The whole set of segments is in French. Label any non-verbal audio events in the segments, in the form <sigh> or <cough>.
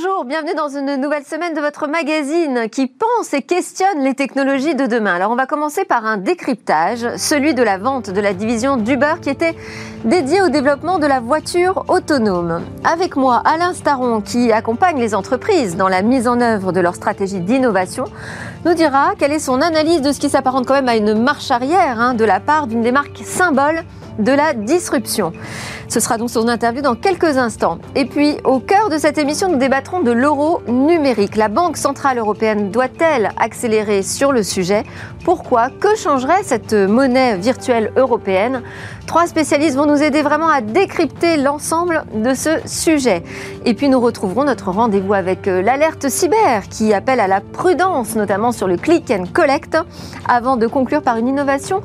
Bonjour, bienvenue dans une nouvelle semaine de votre magazine qui pense et questionne les technologies de demain. Alors on va commencer par un décryptage, celui de la vente de la division d'Uber qui était dédiée au développement de la voiture autonome. Avec moi, Alain Staron qui accompagne les entreprises dans la mise en œuvre de leur stratégie d'innovation, nous dira quelle est son analyse de ce qui s'apparente quand même à une marche arrière hein, de la part d'une des marques symboles de la disruption. Ce sera donc son interview dans quelques instants. Et puis, au cœur de cette émission, nous débattrons de l'euro numérique. La Banque Centrale Européenne doit-elle accélérer sur le sujet? Pourquoi? Que changerait cette monnaie virtuelle européenne? Trois spécialistes vont nous aider vraiment à décrypter l'ensemble de ce sujet. Et puis, nous retrouverons notre rendez-vous avec euh, l'alerte cyber qui appelle à la prudence, notamment sur le click and collect, avant de conclure par une innovation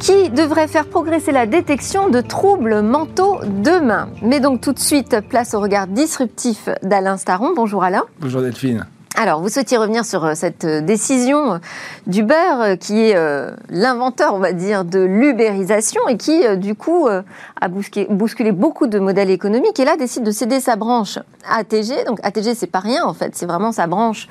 qui devrait faire progresser la détection de troubles mentaux demain? Mais donc tout de suite, place au regard disruptif d'Alain Staron. Bonjour Alain. Bonjour Delphine. Alors, vous souhaitiez revenir sur euh, cette euh, décision euh, d'Uber, qui est l'inventeur, on va dire, de l'ubérisation et qui, du coup, a bousculé beaucoup de modèles économiques et là décide de céder sa branche ATG. Donc, ATG, c'est pas rien, en fait, c'est vraiment sa branche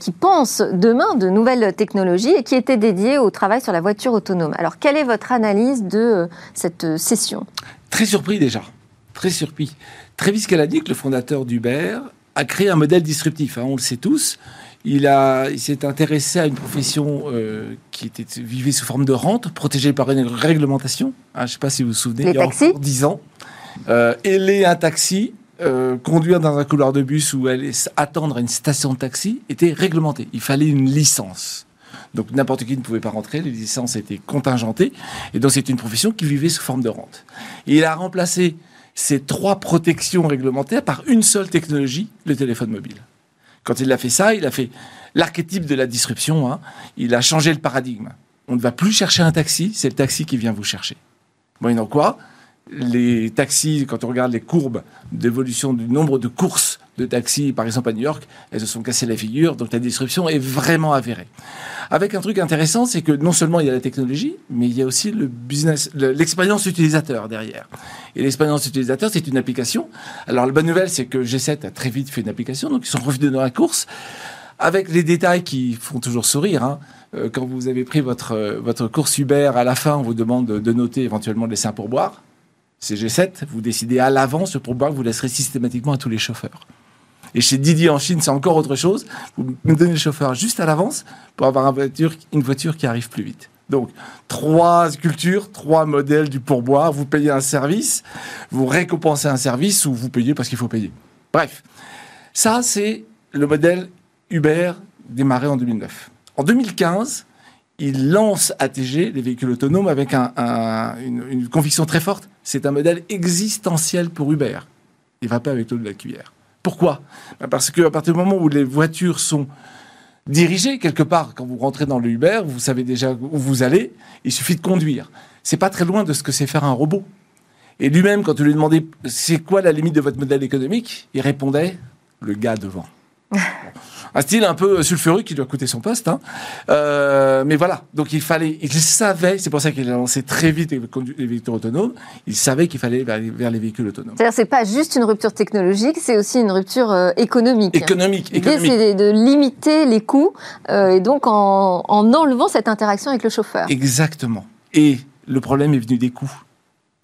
qui pense demain de nouvelles technologies et qui était dédiée au travail sur la voiture autonome. Alors, quelle est votre analyse de cette cession Très surpris déjà, très surpris. Travis Kalanick, le fondateur d'Uber, a créé un modèle disruptif, hein, on le sait tous. Il, a, il s'est intéressé à une profession euh, qui était vivait sous forme de rente, protégée par une réglementation. Hein, je ne sais pas si vous vous souvenez, Les il y a taxis. 10 ans. Euh, un taxi, euh, conduire dans un couloir de bus ou aller attendre à une station de taxi était réglementé. Il fallait une licence. Donc n'importe qui ne pouvait pas rentrer, les licences étaient contingentées. Et donc c'est une profession qui vivait sous forme de rente. Et il a remplacé ces trois protections réglementaires par une seule technologie, le téléphone mobile. Quand il a fait ça, il a fait l'archétype de la disruption. Hein. Il a changé le paradigme. On ne va plus chercher un taxi, c'est le taxi qui vient vous chercher. Moyennant quoi, les taxis, quand on regarde les courbes d'évolution du nombre de courses de taxis, par exemple à New York, elles se sont cassées la figure, donc la disruption est vraiment avérée. Avec un truc intéressant, c'est que non seulement il y a la technologie, mais il y a aussi le business, l'expérience utilisateur derrière. Et l'expérience utilisateur, c'est une application. Alors la bonne nouvelle, c'est que G7 a très vite fait une application, donc ils sont revenus dans la course, avec les détails qui font toujours sourire. Hein. Euh, quand vous avez pris votre, euh, votre course Uber, à la fin, on vous demande de noter éventuellement les pour pourboires. C'est G7, vous décidez à l'avance le pourboire que vous laisserez systématiquement à tous les chauffeurs. Et chez Didi en Chine, c'est encore autre chose. Vous me donnez le chauffeur juste à l'avance pour avoir une voiture, qui arrive plus vite. Donc, trois cultures, trois modèles du pourboire. Vous payez un service, vous récompensez un service ou vous payez parce qu'il faut payer. Bref, ça, c'est le modèle Uber démarré en 2009. En 2015, il lance ATG, les véhicules autonomes, avec une, une, conviction très forte. C'est un modèle existentiel pour Uber. Il va pas avec l'eau de la cuillère. Pourquoi ben, Parce qu'à partir du moment où les voitures sont dirigées quelque part, quand vous rentrez dans le Uber, vous savez déjà où vous allez, il suffit de conduire. C'est pas très loin de ce que c'est faire un robot. Et lui-même, quand on lui demandait c'est quoi la limite de votre modèle économique, il répondait le gars devant. <laughs> un style un peu sulfureux qui doit coûter son poste. Hein. Euh, mais voilà, donc il fallait, il savait, c'est pour ça qu'il a lancé très vite les, véhicules autonomes, il savait qu'il fallait aller vers, les véhicules autonomes. C'est-à-dire c'est pas juste une rupture technologique, c'est aussi une rupture euh, économique. Économique, économique. L'idée, c'est de limiter les coûts euh, et donc en, en enlevant cette interaction avec le chauffeur. Exactement. Et le problème est venu des coûts.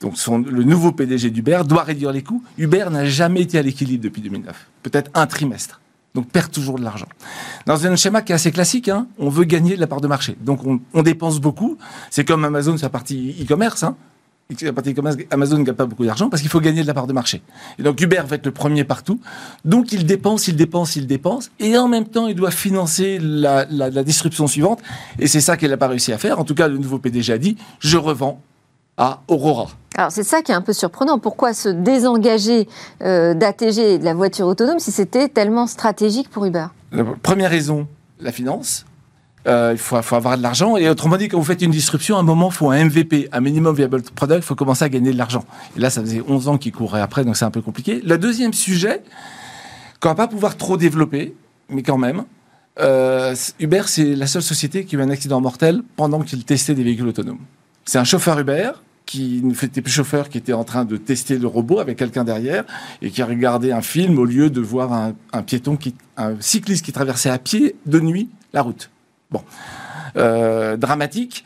Donc son, le nouveau PDG d'Uber doit réduire les coûts. Uber n'a jamais été à l'équilibre depuis 2009. Peut-être un trimestre donc perd toujours de l'argent. Dans un schéma qui est assez classique, hein, on veut gagner de la part de marché. Donc on, dépense beaucoup. C'est comme Amazon partie e-commerce. Hein. La partie e-commerce, Amazon ne gagne pas beaucoup d'argent parce qu'il faut gagner de la part de marché. Et donc Uber va être le premier partout. Donc il dépense, il dépense, il dépense. Et en même temps, il doit financer la disruption suivante. Et c'est ça qu'il n'a pas réussi à faire. En tout cas, le nouveau PDG a dit, je revends à Aurora. Alors c'est ça qui est un peu surprenant. Pourquoi se désengager euh, d'ATG et de la voiture autonome si c'était tellement stratégique pour Uber? Première raison, la finance. Euh, il faut, avoir de l'argent. Et autrement dit, quand vous faites une disruption, à un moment, il faut un MVP, un minimum viable product, il faut commencer à gagner de l'argent. Et là, ça faisait 11 ans qu'il courait après, donc c'est un peu compliqué. Le deuxième sujet, qu'on va pas pouvoir trop développer, mais quand même, euh, Uber, c'est la seule société qui a eu un accident mortel pendant qu'il testait des véhicules autonomes. C'est un chauffeur Uber qui n'était plus chauffeur, qui était en train de tester le robot avec quelqu'un derrière et qui a regardé un film au lieu de voir un, piéton, qui, un cycliste qui traversait à pied de nuit la route. Bon, euh, dramatique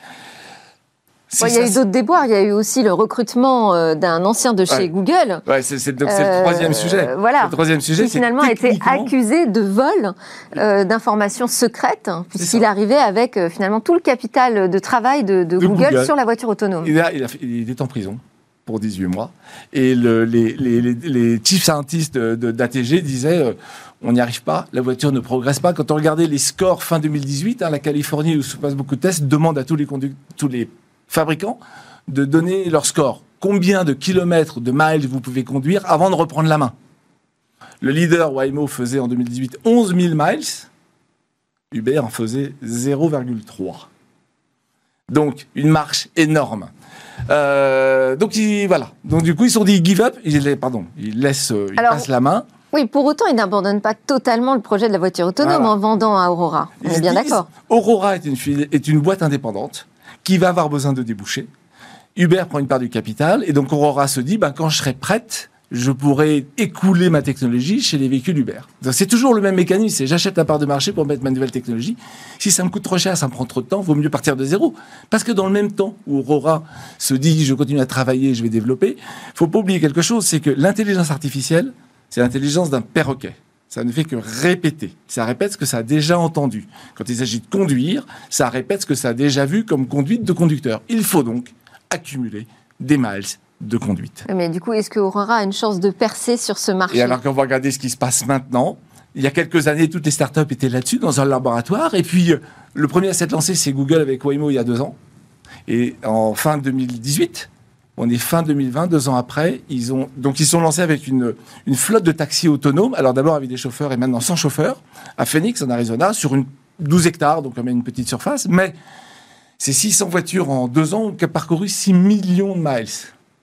il y a eu d'autres déboires. Il y a eu aussi le recrutement euh, d'un ancien de chez Google. Ouais, c'est le troisième sujet. Euh, voilà. Le troisième sujet, qui finalement a été accusé de vol euh, d'informations secrètes, hein, puisqu'il arrivait avec finalement tout le capital de travail de, Google, sur la voiture autonome. Il, il, est en prison pour 18 mois. Et le, les, les, les, chief scientists d'ATG disaient on n'y arrive pas, la voiture ne progresse pas. Quand on regardait les scores fin 2018, hein, la Californie où se passe beaucoup de tests demande à tous les, tous les fabricants de donner leur score. Combien de kilomètres, de miles vous pouvez conduire avant de reprendre la main? Le leader Waymo faisait en 2018 11 000 miles. Uber en faisait 0,3. Donc, une marche énorme. Euh, donc, voilà. Donc, du coup, ils se sont dit give up. Ils, pardon, ils laissent, ils passent la main. Oui, pour autant, ils n'abandonnent pas totalement le projet de la voiture autonome en vendant à Aurora. On est bien d'accord. Aurora est une, est une boîte indépendante qui va avoir besoin de déboucher. Uber prend une part du capital et donc Aurora se dit, ben, quand je serai prête, je pourrai écouler ma technologie chez les véhicules Uber. C'est toujours le même mécanisme, c'est j'achète la part de marché pour mettre ma nouvelle technologie. Si ça me coûte trop cher, ça me prend trop de temps, vaut mieux partir de zéro. Parce que dans le même temps où Aurora se dit je continue à travailler, je vais développer, faut pas oublier quelque chose, c'est que l'intelligence artificielle, c'est l'intelligence d'un perroquet. Ça ne fait que répéter. Ça répète ce que ça a déjà entendu. Quand il s'agit de conduire, ça répète ce que ça a déjà vu comme conduite de conducteur. Il faut donc accumuler des miles de conduite. Mais du coup, est-ce que Aurora a une chance de percer sur ce marché? Et alors qu'on va regarder ce qui se passe maintenant, il y a quelques années, toutes les startups étaient là-dessus, dans un laboratoire. Et puis, euh, le premier à s'être lancé, c'est Google avec Waymo il y a deux ans. Et en fin 2018, on est fin 2020, deux ans après. Ils ont donc ils sont lancés avec une, flotte de taxis autonomes. Alors d'abord avec des chauffeurs et maintenant sans chauffeurs à Phoenix en Arizona sur une 12 hectares, donc quand même une petite surface. Mais ces 600 voitures en deux ans ont parcouru 6 millions de miles,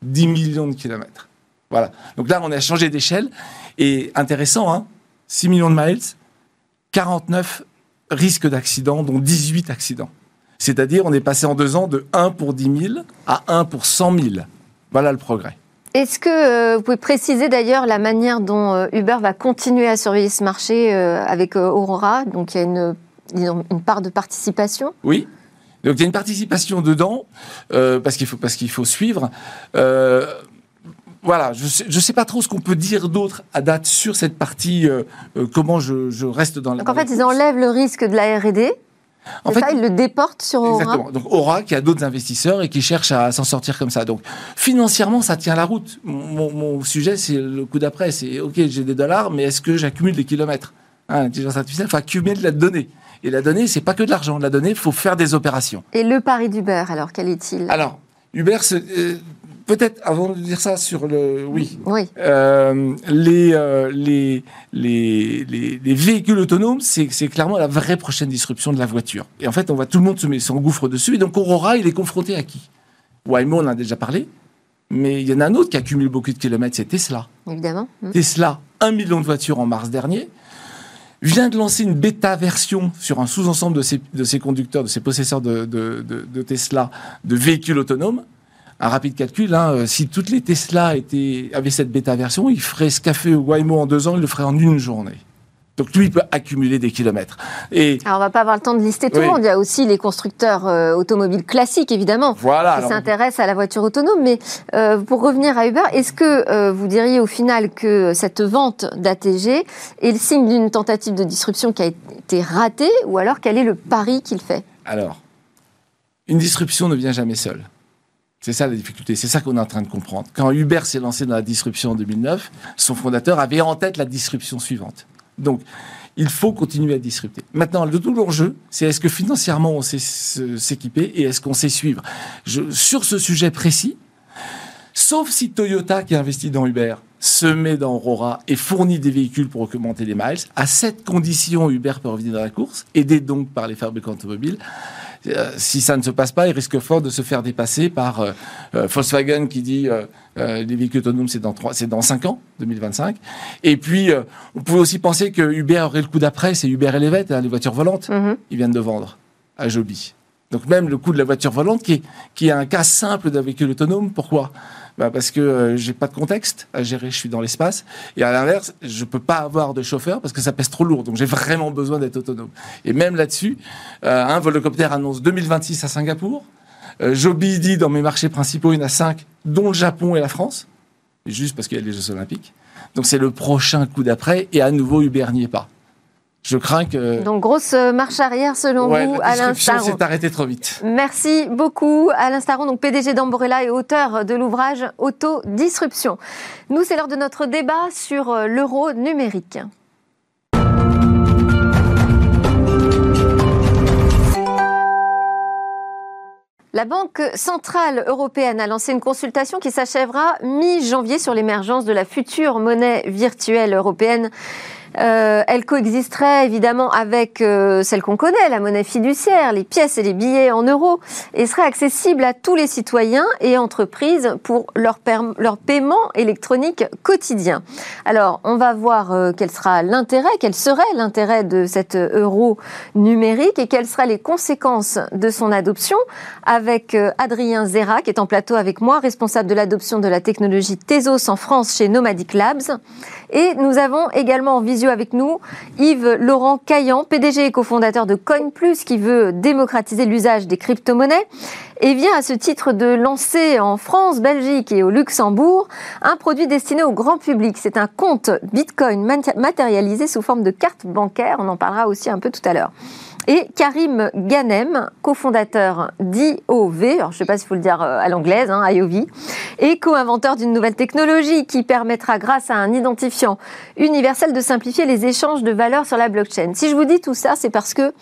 10 millions de kilomètres. Voilà. Donc là, on a changé d'échelle. Et intéressant, hein, 6 millions de miles, 49 risques d'accident, dont 18 accidents. C'est-à-dire, on est passé en deux ans de 1 pour 10 000 à 1 pour 100 000. Voilà le progrès. Est-ce que euh, vous pouvez préciser d'ailleurs la manière dont euh, Uber va continuer à surveiller ce marché euh, avec Aurora? Donc il y a une, une, part de participation Oui. Donc il y a une participation dedans parce qu'il faut parce qu'il faut suivre. voilà, je sais, sais pas trop ce qu'on peut dire d'autre à date sur cette partie. comment je, reste dans la. Donc en fait, ils enlèvent le risque de la R&D en fait, ça, ils le déportent sur Aura. Exactement. Donc Aura qui a d'autres investisseurs et qui cherche à s'en sortir comme ça. Donc financièrement, ça tient la route. Mon, sujet, c'est le coup d'après. C'est ok, j'ai des dollars, mais est-ce que j'accumule des kilomètres? Hein, L'intelligence artificielle, il faut accumuler de la donnée. Et la donnée, c'est pas que de l'argent. La donnée, il faut faire des opérations. Et le pari d'Uber, alors quel est-il? Alors Uber, euh, peut-être avant de dire ça sur le oui, oui. Euh, les, euh, les, les, les, véhicules autonomes c'est clairement la vraie prochaine disruption de la voiture. Et en fait on voit tout le monde se met s'engouffre dessus. Et donc Aurora il est confronté à qui? Waymo on en a déjà parlé. Mais il y en a un autre qui accumule beaucoup de kilomètres c'est Tesla. Évidemment. Mmh. Tesla un million de voitures en mars dernier vient de lancer une bêta version sur un sous-ensemble de ses, de ses conducteurs, de ses possesseurs de, de, de, de Tesla, de véhicules autonomes un rapide calcul, hein, euh, si toutes les Tesla étaient, avaient cette bêta version, il ferait ce qu'a fait Waymo en deux ans, il le ferait en une journée. Donc lui, il peut accumuler des kilomètres. Et Alors on va pas avoir le temps de lister tout le monde. Il y a aussi les constructeurs euh, automobiles classiques, évidemment, voilà, qui s'intéressent à la voiture autonome. Mais euh, pour revenir à Uber, est-ce que vous diriez au final que cette vente d'ATG est le signe d'une tentative de disruption qui a été ratée, ou alors quel est le pari qu'il fait? Alors, une disruption ne vient jamais seule. C'est ça la difficulté, c'est ça qu'on est en train de comprendre. Quand Uber s'est lancé dans la disruption en 2009, son fondateur avait en tête la disruption suivante. Donc, il faut continuer à disrupter. Maintenant, le tout l'enjeu, c'est est-ce que financièrement on sait s'équiper et est-ce qu'on sait suivre? sur ce sujet précis, sauf si Toyota, qui a investi dans Uber, se met dans Aurora et fournit des véhicules pour augmenter les miles, à cette condition, Uber peut revenir dans la course, aidé donc par les fabricants automobiles. Euh, si ça ne se passe pas, il risque fort de se faire dépasser par euh, euh, Volkswagen qui dit les véhicules autonomes c'est dans c'est dans 5 ans, 2025. Et puis on pouvait aussi penser que Uber aurait le coup d'après, c'est Uber Elevate, hein, les voitures volantes, mm-hmm. ils viennent de vendre à Joby. Donc même le coût de la voiture volante, qui est, qui est un cas simple d'un véhicule autonome, pourquoi? Bah Parce que euh, j'ai pas de contexte à gérer, je suis dans l'espace. Et à l'inverse, je peux pas avoir de chauffeur parce que ça pèse trop lourd. Donc j'ai vraiment besoin d'être autonome. Et même là-dessus, euh, un volocoptère annonce 2026 à Singapour. Euh, Joby dit dans mes marchés principaux, il y en a cinq, dont le Japon et la France, juste parce qu'il y a les Jeux Olympiques. Donc c'est le prochain coup d'après, et à nouveau Uber n'y est pas. Je crains que. Donc grosse marche arrière selon vous, Alain Staron. s'est arrêté trop vite. Merci beaucoup, Alain Staron, donc PDG d'Amborella et auteur de l'ouvrage Autodisruption. Nous, c'est l'heure de notre débat sur euh, l'euro numérique. La Banque centrale européenne a lancé une consultation qui s'achèvera mi-janvier sur l'émergence de la future monnaie virtuelle européenne euh, elle coexisterait évidemment avec euh, celle qu'on connaît, la monnaie fiduciaire, les pièces et les billets en euros, et serait accessible à tous les citoyens et entreprises pour leur, leur paiement électronique quotidien. Alors, on va voir euh, quel sera l'intérêt, quel serait l'intérêt de cet euro numérique et quelles seraient les conséquences de son adoption avec Adrien Zera, qui est en plateau avec moi, responsable de l'adoption de la technologie Tezos en France chez Nomadic Labs. Et nous avons également en avec nous Yves Laurent Caillan, PDG et cofondateur de CoinPlus, qui veut démocratiser l'usage des crypto-monnaies et vient à ce titre de lancer en France, Belgique et au Luxembourg un produit destiné au grand public. C'est un compte Bitcoin matérialisé sous forme de carte bancaire. On en parlera aussi un peu tout à l'heure et Karim Ganem, cofondateur d'IOV, alors je ne sais pas s'il faut le dire euh, à l'anglaise, hein, IOV, et co-inventeur d'une nouvelle technologie qui permettra, grâce à un identifiant universel, de simplifier les échanges de valeurs sur la blockchain. Si je vous dis tout ça, c'est parce que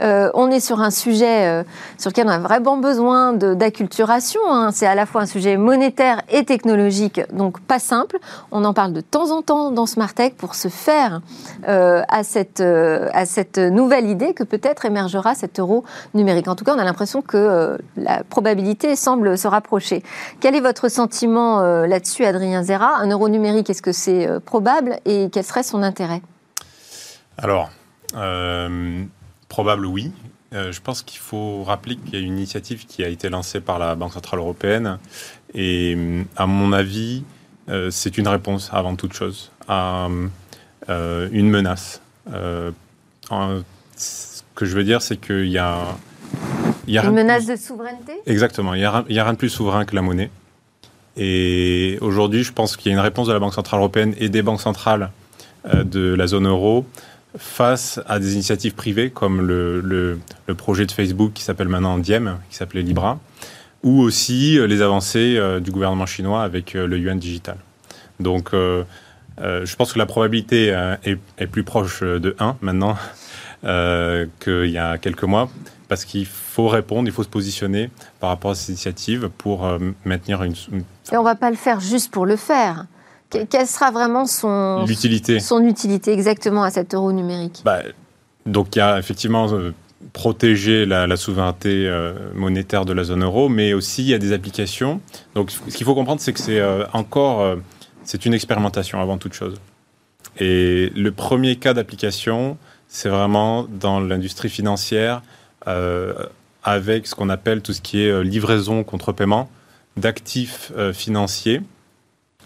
euh, on est sur un sujet euh, sur lequel on a vraiment besoin d'acculturation. Hein. C'est à la fois un sujet monétaire et technologique, donc pas simple. On en parle de temps en temps dans Smart Tech pour se faire à cette à cette nouvelle idée que peut-être émergera cet euro numérique. En tout cas, on a l'impression que euh, la probabilité semble se rapprocher. Quel est votre sentiment euh, là-dessus, Adrien Zera? Un euro numérique, est-ce que c'est euh, probable? Et quel serait son intérêt? Alors, probable oui. je pense qu'il faut rappeler qu'il y a une initiative qui a été lancée par la Banque Centrale Européenne et, à mon avis, c'est une réponse avant toute chose à une menace que je veux dire, c'est qu'il y a. Il y a Une menace de souveraineté? Exactement. Il n'y a, a, rien de plus souverain que la monnaie. Et aujourd'hui, je pense qu'il y a une réponse de la Banque Centrale Européenne et des banques centrales euh, de la zone euro face à des initiatives privées comme le, le, projet de Facebook qui s'appelle maintenant Diem, qui s'appelait Libra, ou aussi euh, les avancées euh, du gouvernement chinois avec le yuan digital. Donc, je pense que la probabilité est, est, plus proche de 1 maintenant euh, qu'il y a quelques mois, parce qu'il faut répondre, il faut se positionner par rapport à ces initiatives pour euh, maintenir une... Et on ne va pas le faire juste pour le faire. Quelle sera vraiment son utilité. son utilité exactement à cet euro numérique? Bah, Donc il y a effectivement euh, protéger la, souveraineté monétaire de la zone euro, mais aussi il y a des applications. Donc ce qu'il faut comprendre, c'est que c'est encore c'est une expérimentation avant toute chose. Et le premier cas d'application, c'est vraiment dans l'industrie financière euh, avec ce qu'on appelle tout ce qui est euh, livraison contre paiement d'actifs euh, financiers.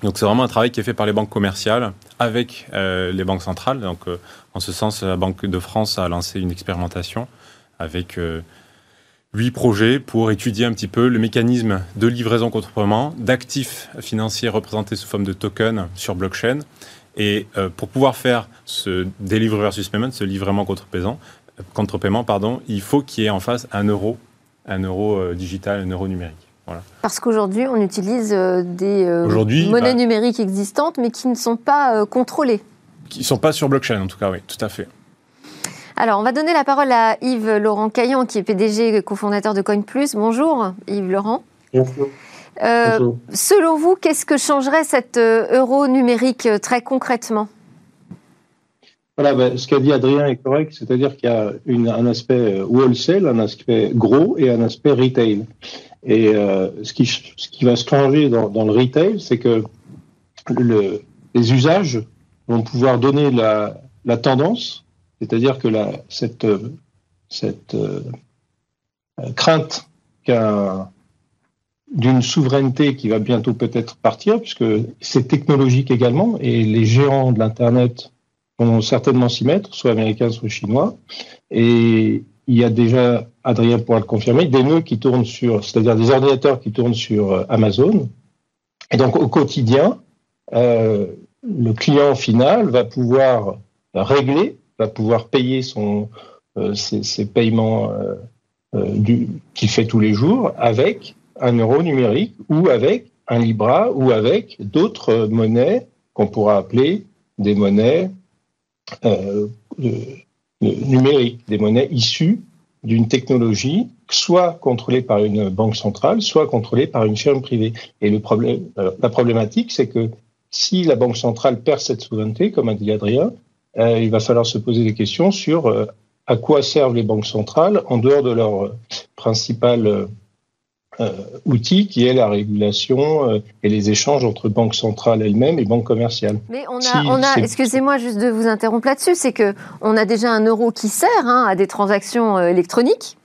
Donc c'est vraiment un travail qui est fait par les banques commerciales avec les banques centrales. Donc en ce sens, la Banque de France a lancé une expérimentation avec huit projets pour étudier un petit peu le mécanisme de livraison contre paiement d'actifs financiers représentés sous forme de tokens sur blockchain et euh, pour pouvoir faire ce delivery versus payment, ce livrement contre paiement, contre paiement pardon, il faut qu'il y ait en face un euro, un euro euh, digital, un euro numérique. Voilà. Parce qu'aujourd'hui, on utilise euh, des monnaies bah, numériques existantes, mais qui ne sont pas contrôlées. Qui ne sont pas sur blockchain, en tout cas, oui, tout à fait. Alors, on va donner la parole à Yves Laurent Caillan, qui est PDG et cofondateur de CoinPlus. Bonjour, Yves Laurent. Bonjour. Euh, selon vous, qu'est-ce que changerait cet euh, euro numérique euh, très concrètement? Voilà, ben, ce qu'a dit Adrien est correct, c'est-à-dire qu'il y a un aspect wholesale, un aspect gros et un aspect retail. Et ce, qui, ce qui va se changer dans, le retail, c'est que le, les usages vont pouvoir donner la, la tendance, c'est-à-dire que la, cette, cette crainte qu'un d'une souveraineté qui va bientôt peut-être partir, puisque c'est technologique également, et les géants de l'Internet vont certainement s'y mettre, soit américains, soit chinois. Et il y a déjà, Adrien pourra le confirmer, des nœuds qui tournent sur, c'est-à-dire des ordinateurs qui tournent sur euh, Amazon. Et donc au quotidien, euh, le client final va pouvoir régler, va pouvoir payer son, euh, ses, ses, paiements euh, euh qu'il fait tous les jours avec un euro numérique ou avec un Libra ou avec d'autres monnaies qu'on pourra appeler des monnaies euh, numériques, des monnaies issues d'une technologie soit contrôlée par une banque centrale, soit contrôlée par une firme privée. Et euh, la problématique, c'est que si la banque centrale perd cette souveraineté, comme a dit Adrien, euh, il va falloir se poser des questions sur à quoi servent les banques centrales en dehors de leur principal outil qui est la régulation euh, et les échanges entre banques centrales elles-mêmes et banques commerciales. Mais on a, si, on a excusez-moi juste de vous interrompre là-dessus, c'est que on a déjà un euro qui sert hein, à des transactions euh, électroniques.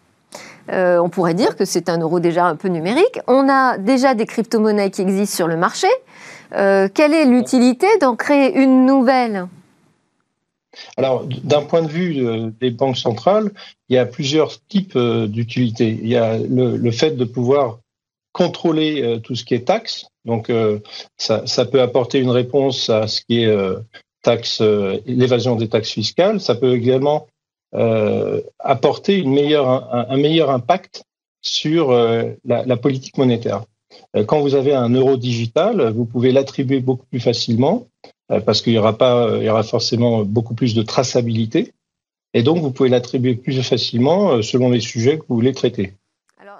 Euh, on pourrait dire que c'est un euro déjà un peu numérique. On a déjà des crypto-monnaies qui existent sur le marché. Euh, quelle est l'utilité d'en créer une nouvelle? Alors, d'un point de vue euh, des banques centrales, il y a plusieurs types euh, d'utilités. Il y a le, fait de pouvoir contrôler euh, tout ce qui est taxe. Donc, ça, peut apporter une réponse à ce qui est taxe, l'évasion des taxes fiscales. Ça peut également apporter un, meilleur impact sur la, politique monétaire. Quand vous avez un euro digital, vous pouvez l'attribuer beaucoup plus facilement parce qu'il y aura pas, il y aura forcément beaucoup plus de traçabilité. Et donc, vous pouvez l'attribuer plus facilement euh, selon les sujets que vous voulez traiter.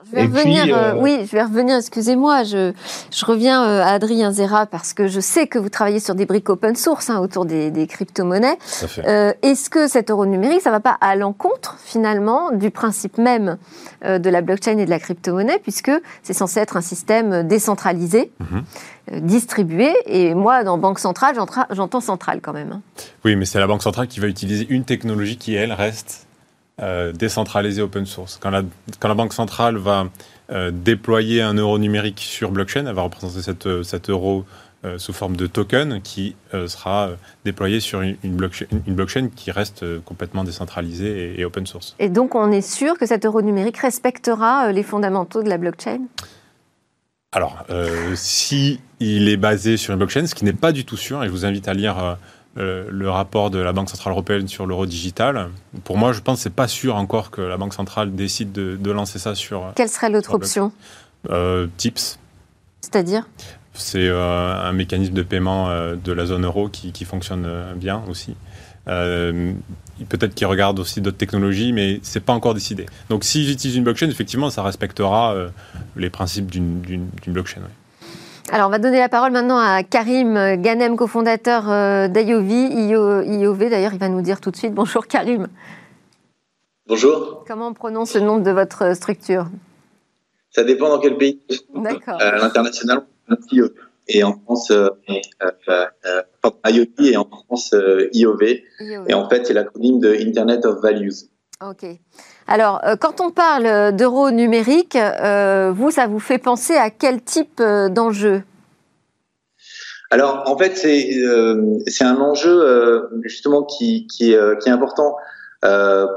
Je vais revenir, puis, euh... oui, je vais revenir, excusez-moi, je, je reviens euh, à Adrien Zera parce que je sais que vous travaillez sur des briques open source hein, autour des, des crypto-monnaies. Euh, Est-ce que cet euro numérique, ça ne va pas à l'encontre finalement du principe même euh, de la blockchain et de la crypto-monnaie puisque c'est censé être un système décentralisé, mm -hmm. distribué et moi, dans banque centrale, j'entends centrale quand même. Hein. Oui, mais c'est la banque centrale qui va utiliser une technologie qui, elle, reste euh, décentralisé open source. Quand la, quand la Banque centrale va euh, déployer un euro numérique sur blockchain, elle va représenter euh, cet euro euh, sous forme de token qui sera déployé sur une, une, blockchain, une, blockchain, qui reste complètement décentralisée et, et, open source. Et donc on est sûr que cet euro numérique respectera les fondamentaux de la blockchain? Alors, si il est basé sur une blockchain, ce qui n'est pas du tout sûr, et je vous invite à lire euh, le rapport de la Banque Centrale Européenne sur l'euro digital. Pour moi, je pense que ce n'est pas sûr encore que la Banque Centrale décide de, de lancer ça sur... Quelle serait l'autre option euh, TIPS. C'est-à-dire C'est euh, un mécanisme de paiement euh, de la zone euro qui, qui fonctionne euh, bien aussi. Peut-être qu'ils regardent aussi d'autres technologies, mais ce n'est pas encore décidé. Donc s'ils utilisent une blockchain, effectivement, ça respectera les principes d'une blockchain. Alors, on va donner la parole maintenant à Karim Ganem, cofondateur euh, d'IOV. IOV, d'ailleurs, il va nous dire tout de suite. Bonjour Karim. Bonjour. Comment on prononce le nom de votre structure? Ça dépend dans quel pays. D'accord. À l'international, IOV. Et en France, euh, euh, IoT et en France, IOV. IOV. Et en fait, c'est l'acronyme de Internet of Values. Ok. Alors, euh, quand on parle d'euros numériques, euh, vous, ça vous fait penser à quel type euh, d'enjeu? Alors, en fait, c'est euh, un enjeu justement qui, qui, est important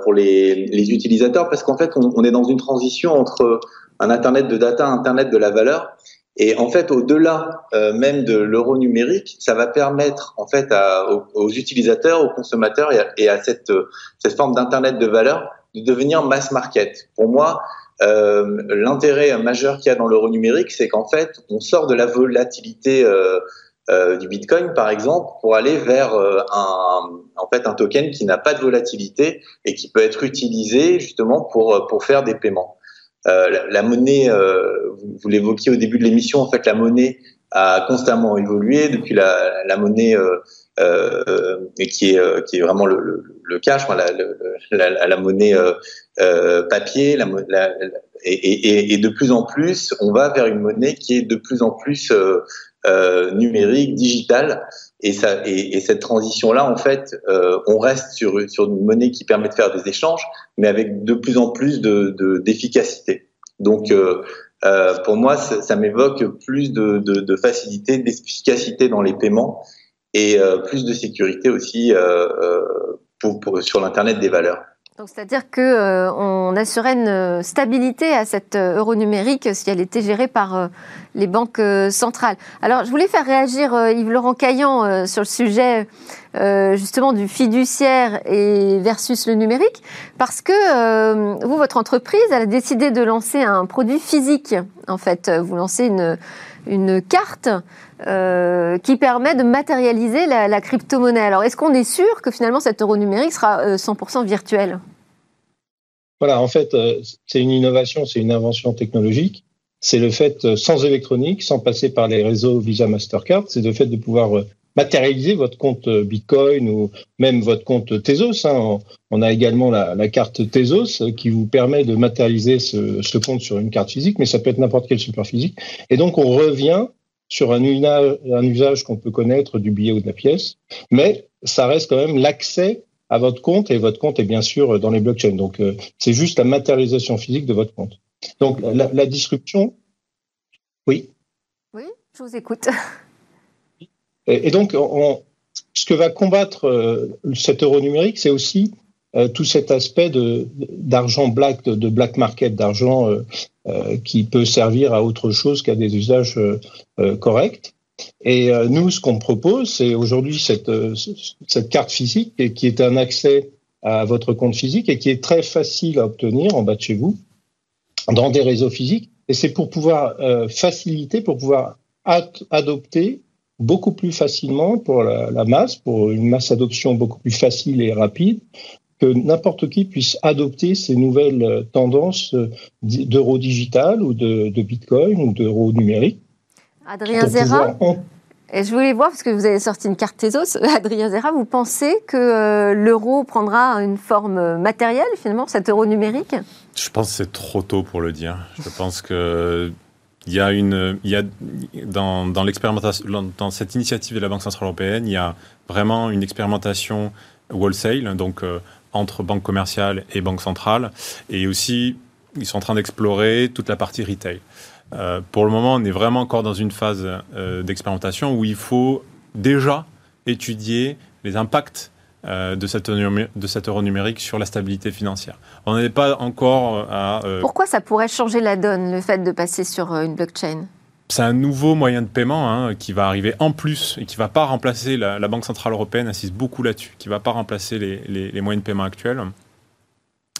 pour les, utilisateurs parce qu'en fait, on, on, est dans une transition entre un Internet de data, Internet de la valeur. Et en fait, au-delà euh, même de l'euro numérique, ça va permettre en fait à, aux, aux, utilisateurs, aux consommateurs et à, et à cette, cette forme d'internet de valeur de devenir mass market. Pour moi, euh, l'intérêt majeur qu'il y a dans l'euro numérique, c'est qu'en fait, on sort de la volatilité euh, euh, du Bitcoin, par exemple, pour aller vers euh, un, en fait, un token qui n'a pas de volatilité et qui peut être utilisé justement pour pour faire des paiements. Euh, la, la, monnaie, euh, vous, l'évoquiez au début de l'émission, en fait, la monnaie a constamment évolué depuis la, la monnaie euh, et qui est qui est vraiment le, le, le cash, la, la, la, monnaie euh, papier, et, et, et, de plus en plus, on va vers une monnaie qui est de plus en plus euh, numérique, digitale, et, ça, et, cette transition-là, en fait, euh, on reste sur, sur une monnaie qui permet de faire des échanges, mais avec de plus en plus de, d'efficacité. Donc, euh, euh, pour moi, ça, ça m'évoque plus de, de, de facilité, d'efficacité dans les paiements et euh, plus de sécurité aussi euh, pour, pour, sur l'internet des valeurs. Donc, c'est-à-dire que euh, on assurait une stabilité à cette euh, euro numérique si elle était gérée par euh, les banques centrales. Alors, je voulais faire réagir Yves-Laurent Caillant sur le sujet justement du fiduciaire et versus le numérique, parce que vous, votre entreprise, elle a décidé de lancer un produit physique. En fait, vous lancez une une carte euh, qui permet de matérialiser la, la crypto-monnaie. Alors, est-ce qu'on est sûr que finalement cet euro numérique sera 100% euh, virtuel? Voilà, en fait, euh, c'est une innovation, c'est une invention technologique. C'est le fait, sans électronique, sans passer par les réseaux Visa Mastercard, c'est le fait de pouvoir matérialiser votre compte Bitcoin ou même votre compte Tezos. Hein. On a également la, carte Tezos qui vous permet de matérialiser ce, compte sur une carte physique, mais ça peut être n'importe quel support physique. Et donc, on revient sur un, usage qu'on peut connaître du billet ou de la pièce, mais ça reste quand même l'accès à votre compte et votre compte est bien sûr dans les blockchains. Donc, euh, c'est juste la matérialisation physique de votre compte. Donc, la disruption, oui. Oui, je vous écoute. <laughs> Et, donc, on, ce que va combattre euh, cet euro numérique, c'est aussi euh, tout cet aspect de d'argent black, de, black market, d'argent euh, euh, qui peut servir à autre chose qu'à des usages corrects. Et nous, ce qu'on propose, c'est aujourd'hui cette, cette carte physique qui est un accès à votre compte physique et qui est très facile à obtenir en bas de chez vous dans des réseaux physiques. Et c'est pour pouvoir faciliter, pour pouvoir adopter beaucoup plus facilement pour la, la, masse, pour une masse adoption beaucoup plus facile et rapide, que n'importe qui puisse adopter ces nouvelles tendances euh, d'euro digital ou de, bitcoin ou d'euro numérique. Adrien Zera et je voulais voir, parce que vous avez sorti une carte Tezos, <laughs> Adrien Zera, vous pensez que euh, l'euro prendra une forme matérielle, finalement, cet euro numérique? Je pense que c'est trop tôt pour le dire. Je pense que il y a une, il y a dans, dans l'expérimentation, dans cette initiative de la Banque centrale européenne, il y a vraiment une expérimentation wholesale, donc entre banque commerciale et banque centrale. Et aussi, ils sont en train d'explorer toute la partie retail. Euh, pour le moment, on est vraiment encore dans une phase euh, d'expérimentation où il faut déjà étudier les impacts euh, de, cette, de cet euro numérique sur la stabilité financière. On n'est pas encore à... Pourquoi ça pourrait changer la donne, le fait de passer sur une blockchain? C'est un nouveau moyen de paiement hein, qui va arriver en plus et qui ne va pas remplacer, la, Banque Centrale Européenne insiste beaucoup là-dessus, qui ne va pas remplacer les, moyens de paiement actuels.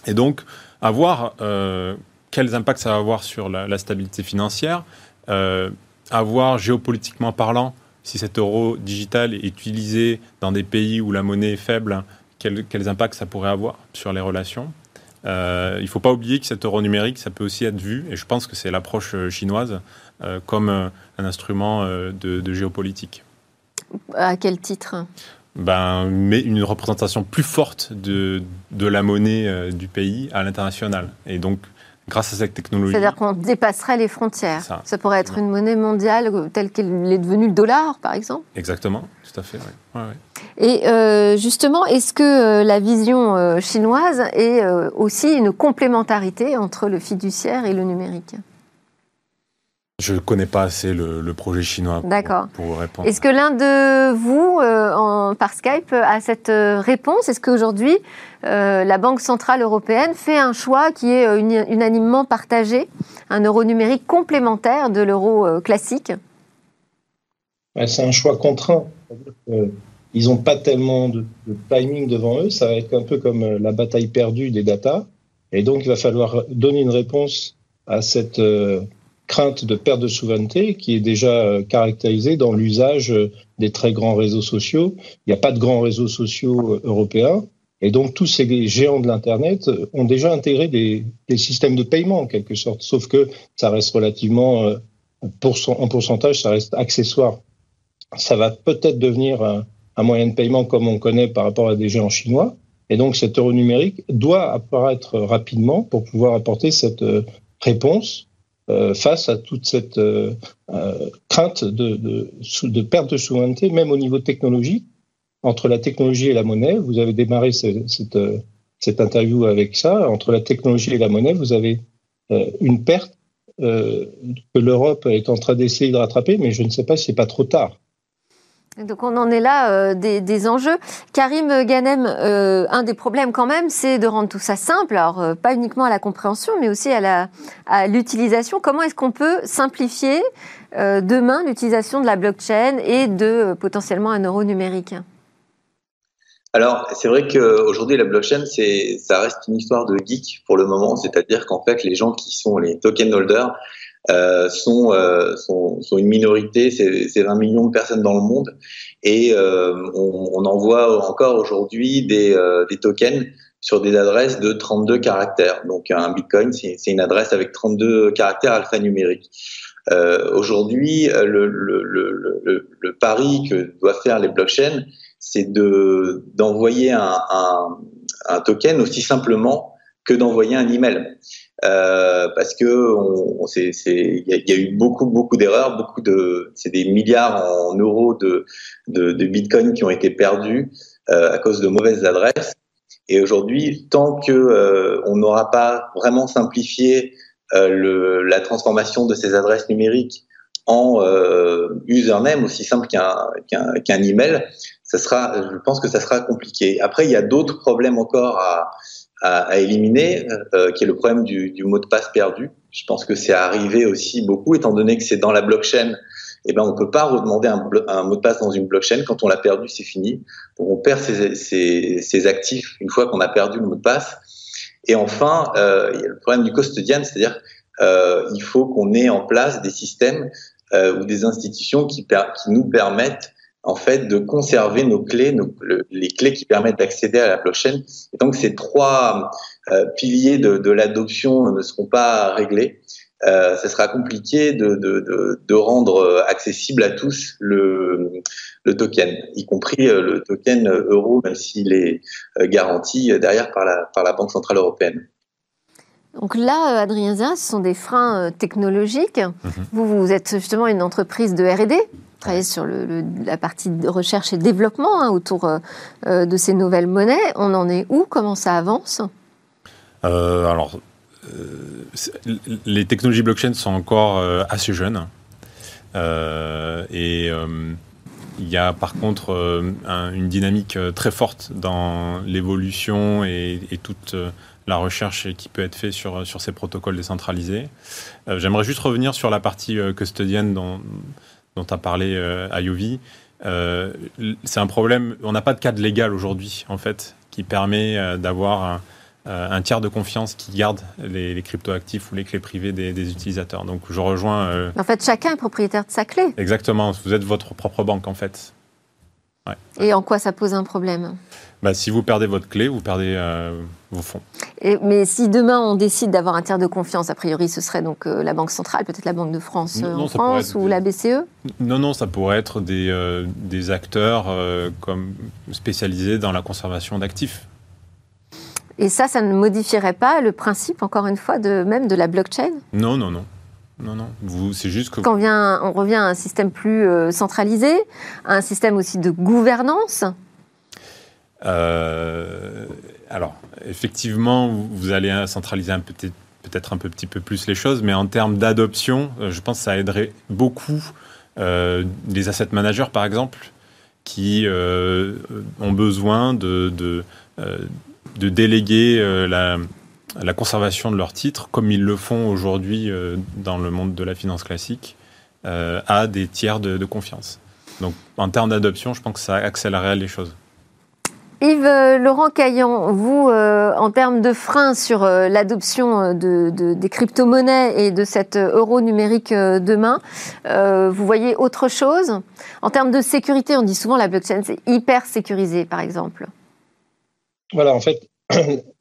Et donc, à voir euh, quels impacts ça va avoir sur la, stabilité financière, euh, à voir géopolitiquement parlant, si cet euro digital est utilisé dans des pays où la monnaie est faible, quels, quels impacts ça pourrait avoir sur les relations? Euh, il ne faut pas oublier que cet euro numérique, ça peut aussi être vu, et je pense que c'est l'approche chinoise, euh, comme euh, un instrument euh, de, géopolitique. À quel titre? Ben, mais une représentation plus forte de, de la monnaie du pays à l'international. Et donc, grâce à cette technologie. C'est-à-dire qu'on dépasserait les frontières. Ça, pourrait être une monnaie mondiale telle qu'elle est devenue le dollar, par exemple Exactement, tout à fait. Et justement, est-ce que la vision chinoise est aussi une complémentarité entre le fiduciaire et le numérique? Je ne connais pas assez le, projet chinois pour, pour, répondre. Est-ce que l'un de vous, euh, en, par Skype, a cette euh, réponse? Est-ce qu'aujourd'hui, euh, la Banque Centrale Européenne fait un choix qui est unanimement partagé, un euro numérique complémentaire de l'euro classique? C'est un choix contraint. Ils n'ont pas tellement de, de, timing devant eux. Ça va être un peu comme la bataille perdue des datas. Et donc, il va falloir donner une réponse à cette crainte de perte de souveraineté qui est déjà euh, caractérisée dans l'usage euh, des très grands réseaux sociaux. Il n'y a pas de grands réseaux sociaux euh, européens. Et donc, tous ces géants de l'Internet ont déjà intégré des, systèmes de paiement, en quelque sorte. Sauf que ça reste relativement, en pourcentage, ça reste accessoire. Ça va peut-être devenir un, un, moyen de paiement comme on connaît par rapport à des géants chinois. Et donc, cet euro numérique doit apparaître rapidement pour pouvoir apporter cette réponse face à toute cette crainte de, de, de, perte de souveraineté, même au niveau technologique, entre la technologie et la monnaie. Vous avez démarré cette interview avec ça. Entre la technologie et la monnaie, vous avez une perte que l'Europe est en train d'essayer de rattraper, mais je ne sais pas si c'est pas trop tard. Donc on en est là euh, des, enjeux. Karim Ganem, euh, un des problèmes quand même, c'est de rendre tout ça simple. Alors euh, pas uniquement à la compréhension, mais aussi à l'utilisation. Comment est-ce qu'on peut simplifier demain l'utilisation de la blockchain et de potentiellement un euro numérique? Alors, c'est vrai qu'aujourd'hui, la blockchain, ça reste une histoire de geek pour le moment. C'est-à-dire qu'en fait, les gens qui sont les token holders, euh, sont, euh, sont, sont, une minorité, c'est 20 millions de personnes dans le monde, et euh, on, on en voit encore aujourd'hui des, euh, des tokens sur des adresses de 32 caractères. Donc un Bitcoin, c'est une adresse avec 32 caractères alphanumériques. Euh, Aujourd'hui, le, le, le, le, pari que doivent faire les blockchains, c'est d'envoyer un, un, un, token aussi simplement que d'envoyer un email. Euh, parce que on, c'est, il y, a eu beaucoup beaucoup d'erreurs, beaucoup de, c'est des milliards en euros de, de, de bitcoin qui ont été perdus euh, à cause de mauvaises adresses. Et aujourd'hui, tant que euh, on n'aura pas vraiment simplifié euh, le, la transformation de ces adresses numériques en euh, username aussi simple qu'un, qu'un, qu'un email, ça sera, je pense que ça sera compliqué. Après, il y a d'autres problèmes encore à, à, éliminer, euh, qui est le problème du, du, mot de passe perdu. Je pense que c'est arrivé aussi beaucoup, étant donné que c'est dans la blockchain. Eh ben, on peut pas redemander un, un, mot de passe dans une blockchain. Quand on l'a perdu, c'est fini. On perd ses, ses, ses actifs une fois qu'on a perdu le mot de passe. Et enfin, euh, il y a le problème du custodian, c'est-à-dire euh, il faut qu'on ait en place des systèmes euh, ou des institutions qui, qui nous permettent en fait de conserver nos clés, nos, les clés qui permettent d'accéder à la blockchain. Et donc ces trois euh, piliers de, de l'adoption ne seront pas réglés. Euh, ça sera compliqué de, de, de, rendre accessible à tous le, le token, y compris euh, le token euro, même s'il est euh, garanti derrière par la, par la Banque Centrale Européenne. Donc là, Adrien Zin, ce sont des freins technologiques. Vous, vous êtes justement une entreprise de R&D travaillé sur la partie de recherche et développement hein, autour euh, de ces nouvelles monnaies. On en est où? Comment ça avance? Euh, Alors, euh, les technologies blockchain sont encore euh, assez jeunes. Euh, et il y a par contre un, une dynamique très forte dans l'évolution et, et, toute la recherche qui peut être faite sur, sur ces protocoles décentralisés. J'aimerais juste revenir sur la partie custodienne dont, dont a parlé euh, Ayovi, euh, c'est un problème. On n'a pas de cadre légal aujourd'hui, en fait, qui permet euh, d'avoir un, un, tiers de confiance qui garde les, les cryptoactifs ou les clés privées des, des utilisateurs. Donc, je rejoins. En fait, chacun est propriétaire de sa clé. Exactement. Vous êtes votre propre banque, en fait. Ouais. Et en quoi ça pose un problème? Bah, Si vous perdez votre clé, vous perdez vos fonds. Et, mais si demain on décide d'avoir un tiers de confiance, a priori ce serait donc euh, la Banque centrale, peut-être la Banque de France euh, non, en France ou des... la BCE Non, non, ça pourrait être des, euh, des acteurs euh, comme spécialisés dans la conservation d'actifs. Et ça, ça ne modifierait pas le principe, encore une fois, de même de la blockchain? Non, non, non. Non, non, vous, c'est juste que. Quand on, vient, on revient à un système plus euh, centralisé, à un système aussi de gouvernance? Euh, Alors, effectivement, vous allez centraliser peut-être un peu, petit peu plus les choses, mais en termes d'adoption, euh, je pense que ça aiderait beaucoup euh, les asset managers, par exemple, qui euh, ont besoin de, déléguer la conservation de leurs titres, comme ils le font aujourd'hui dans le monde de la finance classique, à des tiers de, de, confiance. Donc, en termes d'adoption, je pense que ça accélérerait les choses. Yves euh, Laurent Caillan, vous, euh, en termes de freins sur euh, l'adoption de, de, des crypto-monnaies et de cet euro numérique demain, vous voyez autre chose? En termes de sécurité, on dit souvent la blockchain, c'est hyper sécurisé, par exemple. Voilà, en fait, <clears throat>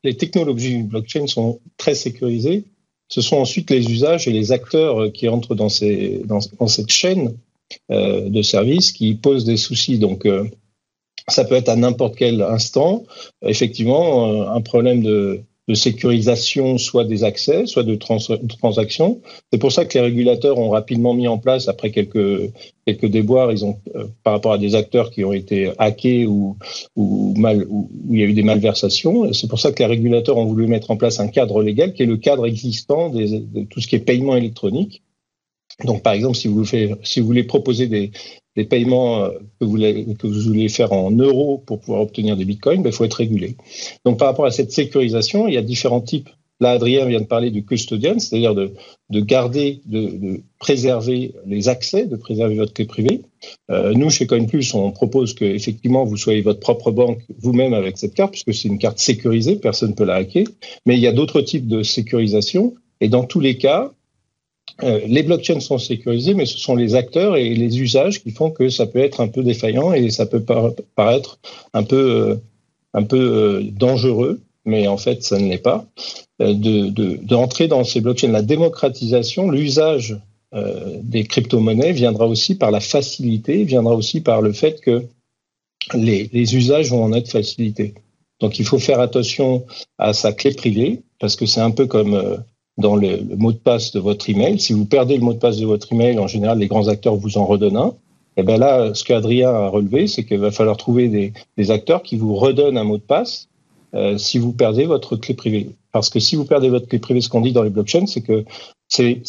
les technologies blockchain sont très sécurisées. Ce sont ensuite les usages et les acteurs qui entrent dans, dans, cette chaîne euh, de services qui posent des soucis. Donc, euh, ça peut être à n'importe quel instant, effectivement, euh, un problème de, sécurisation, soit des accès, soit de, transactions. C'est pour ça que les régulateurs ont rapidement mis en place, après quelques, quelques déboires, ils ont, euh, par rapport à des acteurs qui ont été hackés ou, mal, où il y a eu des malversations, c'est pour ça que les régulateurs ont voulu mettre en place un cadre légal qui est le cadre existant de tout ce qui est paiement électronique. Donc, par exemple, si vous voulez proposer des, des paiements euh, que vous, voulez, faire en euros pour pouvoir obtenir des bitcoins, il ben, faut être régulé. Donc par rapport à cette sécurisation, il y a différents types. Là, Adrien vient de parler du custodian, c'est-à-dire de, de, garder, de, de, préserver les accès, de préserver votre clé privée. Euh, nous, chez CoinPlus, on propose que effectivement vous soyez votre propre banque vous-même avec cette carte, puisque c'est une carte sécurisée, personne ne peut la hacker. Mais il y a d'autres types de sécurisation, et dans tous les cas, euh, les blockchains sont sécurisés, mais ce sont les acteurs et les usages qui font que ça peut être un peu défaillant et ça peut paraître un peu, euh, un peu euh, dangereux, mais en fait, ça ne l'est pas. De, de, dans ces blockchains, la démocratisation, l'usage des crypto-monnaies viendra aussi par la facilité, viendra aussi par le fait que les, les usages vont en être facilités. Donc, il faut faire attention à sa clé privée, parce que c'est un peu comme dans le, mot de passe de votre email. Si vous perdez le mot de passe de votre email, en général, les grands acteurs vous en redonnent un. Et bien là, ce qu'Adrien a relevé, c'est qu'il va falloir trouver des, acteurs qui vous redonnent un mot de passe euh, si vous perdez votre clé privée. Parce que si vous perdez votre clé privée, ce qu'on dit dans les blockchains, c'est que c'est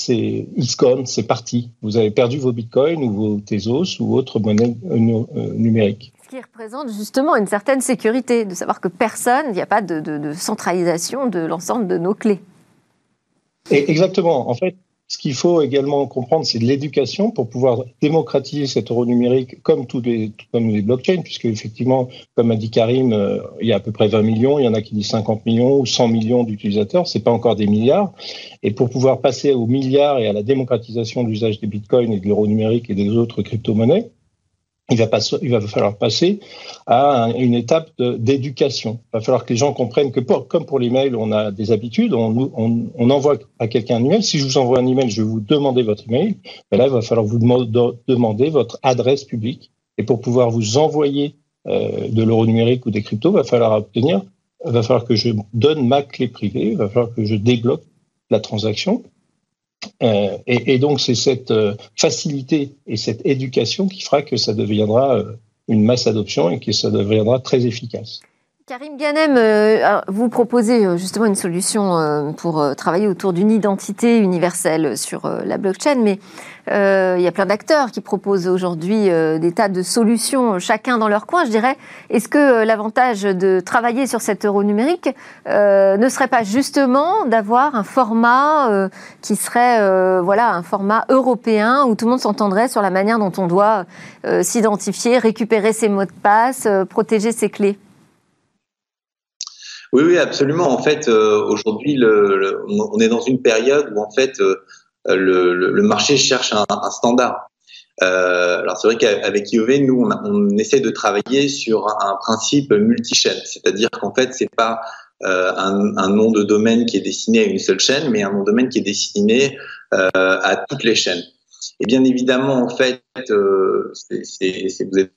it's c'est parti. Vous avez perdu vos bitcoins ou vos Tezos ou autres monnaies euh, euh, numériques. Ce qui représente justement une certaine sécurité, de savoir que personne, il n'y a pas de centralisation de l'ensemble de nos clés. Exactement. En fait, ce qu'il faut également comprendre, c'est l'éducation pour pouvoir démocratiser cet euro numérique comme tous les, comme les blockchains, puisque effectivement, comme a dit Karim, euh, il y a à peu près 20 millions, il y en a qui disent 50 millions ou 100 millions d'utilisateurs, c'est pas encore des milliards. Et pour pouvoir passer aux milliards et à la démocratisation de l'usage des bitcoins et de l'euro numérique et des autres crypto-monnaies, il va, pas, il va falloir passer à une étape d'éducation. Il va falloir que les gens comprennent que, comme pour l'email, on a des habitudes, on, on, on envoie à quelqu'un un email. Si je vous envoie un email, je vais vous demander votre email. Ben là, il va falloir vous demander votre adresse publique. Et pour pouvoir vous envoyer euh, de l'euro numérique ou des cryptos, il va falloir obtenir, il va falloir que je donne ma clé privée, il va falloir que je débloque la transaction. Euh, et, donc, c'est cette euh, facilité et cette éducation qui fera que ça deviendra euh, une masse adoption et que ça deviendra très efficace. Karim Ganem, vous proposez justement une solution pour travailler autour d'une identité universelle sur la blockchain, mais euh, il y a plein d'acteurs qui proposent aujourd'hui euh, des tas de solutions, chacun dans leur coin, je dirais. Est-ce que euh, l'avantage de travailler sur cet euro numérique ne serait pas justement d'avoir un format qui serait voilà un format européen où tout le monde s'entendrait sur la manière dont on doit s'identifier, récupérer ses mots de passe, protéger ses clés? Oui, oui, absolument. En fait, aujourd'hui, on est dans une période où en fait euh, le, le, marché cherche un, standard. Euh, alors c'est vrai qu'avec IOV, nous, on, essaie de travailler sur un, principe multi-chaîne, c'est-à-dire qu'en fait, c'est pas euh, un, nom de domaine qui est destiné à une seule chaîne, mais un nom de domaine qui est destiné euh, à toutes les chaînes. Et bien évidemment, en fait, euh, c'est, vous avez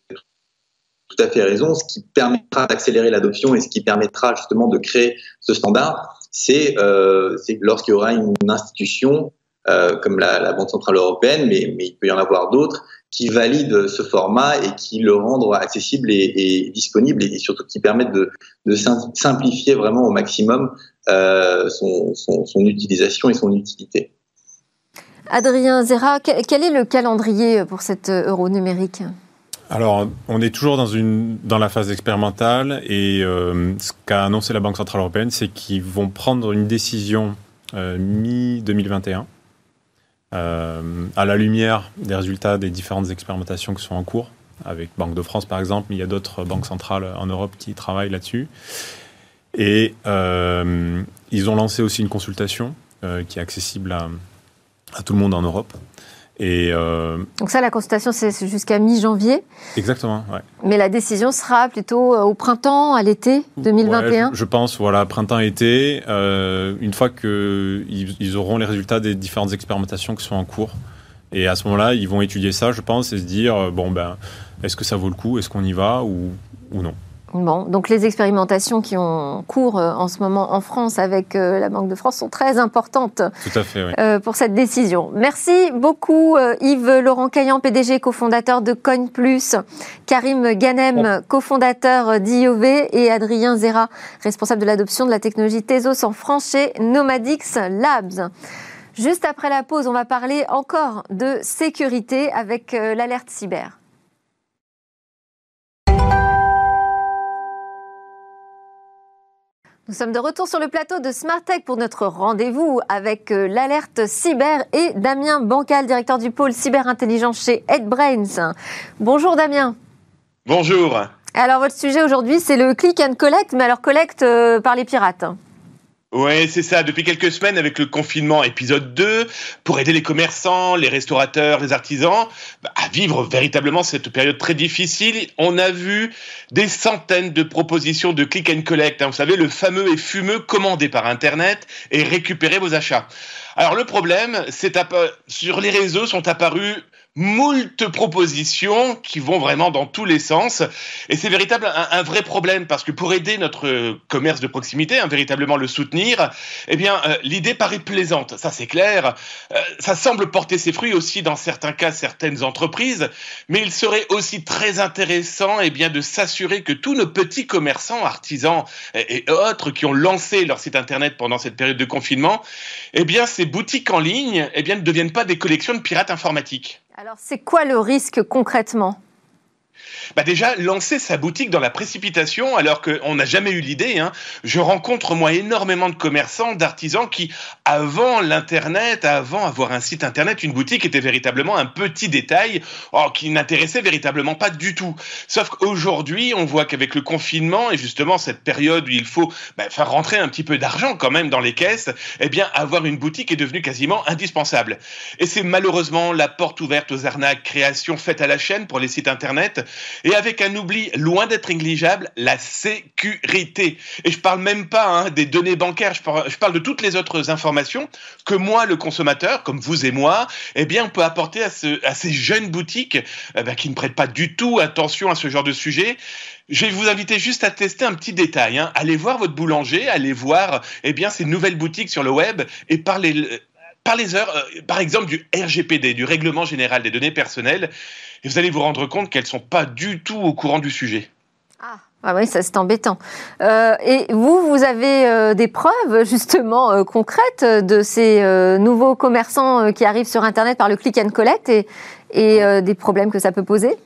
tout à fait raison. Ce qui permettra d'accélérer l'adoption et ce qui permettra justement de créer ce standard, c'est euh, lorsqu'il y aura une institution euh, comme la, Banque Centrale Européenne, mais, il peut y en avoir d'autres, qui valident ce format et qui le rendent accessible et, disponible et, surtout qui permettent de, simplifier vraiment au maximum euh, son, utilisation et son utilité. Adrien Zera, quel est le calendrier pour cet euro numérique? Alors, on est toujours dans, une, dans la phase expérimentale et euh, ce qu'a annoncé la Banque Centrale Européenne, c'est qu'ils vont prendre une décision mi-2021 euh, à la lumière des résultats des différentes expérimentations qui sont en cours, avec Banque de France par exemple, mais il y a d'autres banques centrales en Europe qui travaillent là-dessus. Et euh, ils ont lancé aussi une consultation euh, qui est accessible à, tout le monde en Europe. Et euh, Donc ça, la consultation, c'est jusqu'à mi-janvier. Exactement, ouais. Mais la décision sera plutôt euh, au printemps, à l'été 2021 je, pense, voilà, printemps-été, euh, une fois qu'ils ils auront les résultats des différentes expérimentations qui sont en cours. Et à ce moment-là, ils vont étudier ça, je pense, et se dire, bon, ben, est-ce que ça vaut le coup? Est-ce qu'on y va? Ou, ou non? Bon, donc les expérimentations qui ont cours euh, en ce moment en France avec euh, la Banque de France sont très importantes Tout à fait, oui. euh, pour cette décision. Merci beaucoup Yves Laurent Caillan, PDG cofondateur de Coin Plus, Karim Ganem, cofondateur d'IOV et Adrien Zera, responsable de l'adoption de la technologie Tezos en France chez Nomadix Labs. Juste après la pause, on va parler encore de sécurité avec l'alerte cyber. Nous sommes de retour sur le plateau de Smart Tech pour notre rendez-vous avec euh, l'alerte cyber et Damien Bancal, directeur du pôle cyberintelligence chez HeadBrains. Bonjour Damien. Bonjour. Alors votre sujet aujourd'hui c'est le click and collect, mais alors collecte euh, par les pirates. Ouais, c'est ça. Depuis quelques semaines, avec le confinement épisode 2, pour aider les commerçants, les restaurateurs, les artisans bah, à vivre véritablement cette période très difficile, on a vu des centaines de propositions de click and collect. hein. Vous savez, le fameux et fumeux commander par Internet et récupérer vos achats. Alors le problème, c'est sur les réseaux sont apparues moult propositions qui vont vraiment dans tous les sens. Et c'est véritable un, vrai problème parce que pour aider notre commerce de proximité, hein, véritablement le soutenir, eh bien, euh, l'idée paraît plaisante. Ça, c'est clair. Euh, ça semble porter ses fruits aussi dans certains cas, certaines entreprises. Mais il serait aussi très intéressant, eh bien, de s'assurer que tous nos petits commerçants, artisans et, et autres qui ont lancé leur site internet pendant cette période de confinement, eh bien, ces boutiques en ligne, eh bien, ne deviennent pas des collections de pirates informatiques. Alors c'est quoi le risque concrètement? Bah déjà, lancer sa boutique dans la précipitation alors qu'on n'a jamais eu l'idée. Hein. Je rencontre moi énormément de commerçants, d'artisans qui, avant l'Internet, avant avoir un site Internet, une boutique était véritablement un petit détail oh, qui n'intéressait véritablement pas du tout. Sauf qu'aujourd'hui, on voit qu'avec le confinement et justement cette période où il faut bah, faire rentrer un petit peu d'argent quand même dans les caisses, eh bien, avoir une boutique est devenu quasiment indispensable. Et c'est malheureusement la porte ouverte aux arnaques, créations faites à la chaîne pour les sites Internet et avec un oubli loin d'être négligeable, la sécurité. Et je parle même pas hein, des données bancaires, je parle, de toutes les autres informations que moi, le consommateur, comme vous et moi, eh bien, on peut apporter à ces jeunes boutiques eh ben, qui ne prêtent pas du tout attention à ce genre de sujet. Je vais vous inviter juste à tester un petit détail. Hein. Allez voir votre boulanger, allez voir eh bien, ces nouvelles boutiques sur le web et parlez parlez-leur, euh, par exemple, du RGPD, du Règlement général des données personnelles, et vous allez vous rendre compte qu'elles ne sont pas du tout au courant du sujet. Ah. Ah oui, ça c'est embêtant. Euh, et vous, vous avez euh, des preuves justement concrètes de ces nouveaux commerçants qui arrivent sur Internet par le click and collect et, et des problèmes que ça peut poser?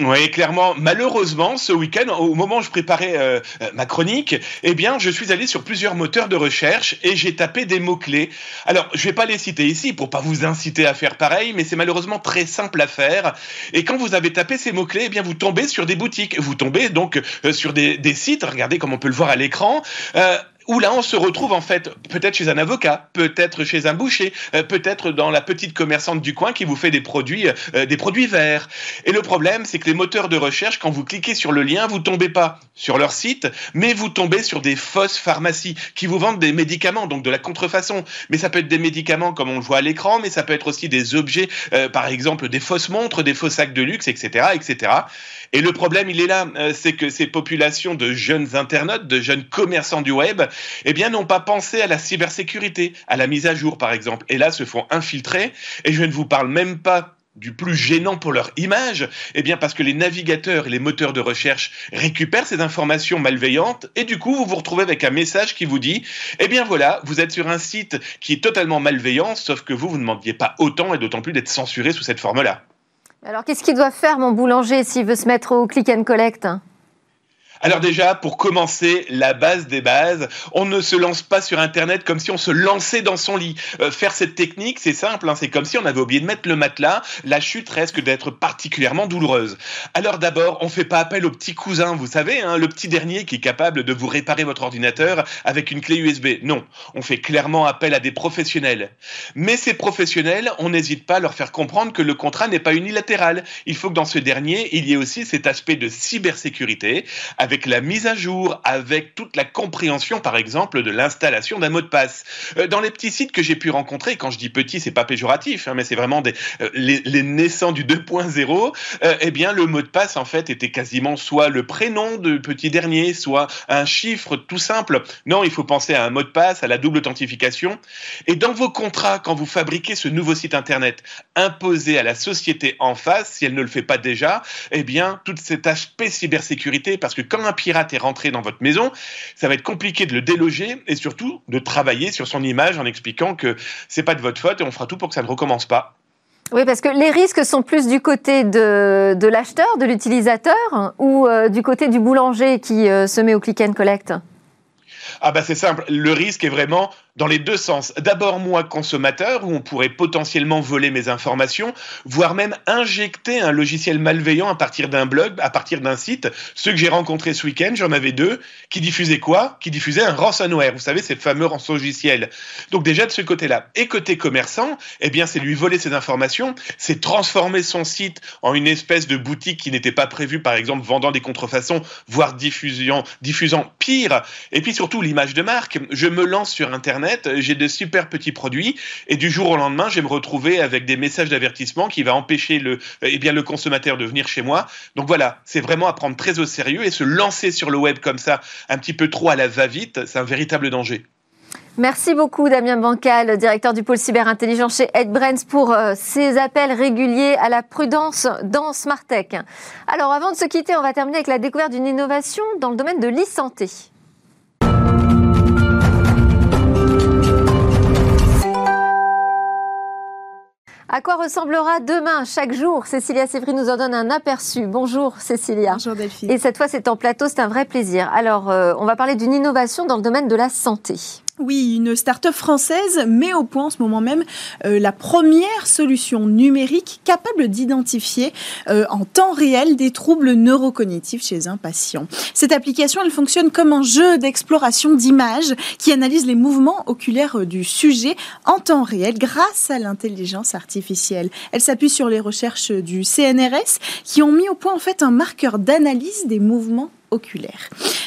Oui, clairement. Malheureusement, ce week-end, au moment où je préparais euh, euh, ma chronique, eh bien, je suis allé sur plusieurs moteurs de recherche et j'ai tapé des mots-clés. Alors, je vais pas les citer ici pour pas vous inciter à faire pareil, mais c'est malheureusement très simple à faire. Et quand vous avez tapé ces mots-clés, eh bien, vous tombez sur des boutiques. Vous tombez donc euh, sur des, sites. Regardez comme on peut le voir à l'écran. Euh, où là on se retrouve en fait peut-être chez un avocat, peut-être chez un boucher, euh, peut-être dans la petite commerçante du coin qui vous fait des produits, euh, des produits verts. Et le problème, c'est que les moteurs de recherche, quand vous cliquez sur le lien, vous tombez pas sur leur site, mais vous tombez sur des fausses pharmacies qui vous vendent des médicaments, donc de la contrefaçon. Mais ça peut être des médicaments comme on le voit à l'écran, mais ça peut être aussi des objets, euh, par exemple des fausses montres, des faux sacs de luxe, etc., etc. Et le problème, il est là, euh, c'est que ces populations de jeunes internautes, de jeunes commerçants du web, eh bien, n'ont pas pensé à la cybersécurité, à la mise à jour, par exemple. Et là, se font infiltrer. Et je ne vous parle même pas du plus gênant pour leur image, eh bien parce que les navigateurs et les moteurs de recherche récupèrent ces informations malveillantes et du coup vous vous retrouvez avec un message qui vous dit eh bien voilà, vous êtes sur un site qui est totalement malveillant, sauf que vous vous ne demandiez pas autant et d'autant plus d'être censuré sous cette forme-là. Alors qu'est-ce qu'il doit faire mon boulanger s'il veut se mettre au click and collect? Alors déjà, pour commencer, la base des bases, on ne se lance pas sur Internet comme si on se lançait dans son lit. Euh, faire cette technique, c'est simple, hein, c'est comme si on avait oublié de mettre le matelas, la chute risque d'être particulièrement douloureuse. Alors d'abord, on fait pas appel au petit cousin, vous savez, hein, le petit dernier qui est capable de vous réparer votre ordinateur avec une clé USB. Non, on fait clairement appel à des professionnels. Mais ces professionnels, on n'hésite pas à leur faire comprendre que le contrat n'est pas unilatéral. Il faut que dans ce dernier, il y ait aussi cet aspect de cybersécurité avec la mise à jour, avec toute la compréhension, par exemple, de l'installation d'un mot de passe. Euh, dans les petits sites que j'ai pu rencontrer, quand je dis petit, c'est pas péjoratif, hein, mais c'est vraiment des, euh, les, naissants du 2.0, euh, eh bien, le mot de passe, en fait, était quasiment soit le prénom de petit dernier, soit un chiffre tout simple. Non, il faut penser à un mot de passe, à la double authentification. Et dans vos contrats, quand vous fabriquez ce nouveau site Internet, imposé à la société en face, si elle ne le fait pas déjà, eh bien, tout cet aspect cybersécurité, parce que quand un pirate est rentré dans votre maison, ça va être compliqué de le déloger et surtout de travailler sur son image en expliquant que c'est pas de votre faute et on fera tout pour que ça ne recommence pas. Oui, parce que les risques sont plus du côté de, de l'acheteur, de l'utilisateur, ou euh, du côté du boulanger qui euh, se met au click and collect? Ah bah c'est simple, le risque est vraiment dans les deux sens. D'abord, moi, consommateur, où on pourrait potentiellement voler mes informations, voire même injecter un logiciel malveillant à partir d'un blog, à partir d'un site. Ceux que j'ai rencontrés ce week-end, j'en avais deux, qui diffusaient quoi? Qui diffusaient un ransomware. Vous savez, ces fameux logiciels. Donc déjà de ce côté-là. Et côté commerçant, eh bien, c'est lui voler ses informations, c'est transformer son site en une espèce de boutique qui n'était pas prévue, par exemple, vendant des contrefaçons, voire diffusant, diffusant pire. Et puis surtout, l'image de marque. Je me lance sur Internet j'ai de super petits produits et du jour au lendemain, je vais me retrouver avec des messages d'avertissement qui va empêcher le, eh bien, le consommateur de venir chez moi. Donc voilà, c'est vraiment à prendre très au sérieux et se lancer sur le web comme ça, un petit peu trop à la va-vite, c'est un véritable danger. Merci beaucoup Damien Bancal, directeur du pôle cyberintelligence chez EdBrands pour euh, ces appels réguliers à la prudence dans Smartech. Alors avant de se quitter, on va terminer avec la découverte d'une innovation dans le domaine de l'e-santé. À quoi ressemblera demain chaque jour? Cécilia Sévry nous en donne un aperçu. Bonjour Cécilia. Bonjour Delphine. Et cette fois c'est en plateau, c'est un vrai plaisir. Alors euh, on va parler d'une innovation dans le domaine de la santé. Oui, une start-up française met au point en ce moment même euh, la première solution numérique capable d'identifier euh, en temps réel des troubles neurocognitifs chez un patient. Cette application, elle fonctionne comme un jeu d'exploration d'images qui analyse les mouvements oculaires euh, du sujet en temps réel grâce à l'intelligence artificielle. Elle s'appuie sur les recherches du CNRS qui ont mis au point en fait un marqueur d'analyse des mouvements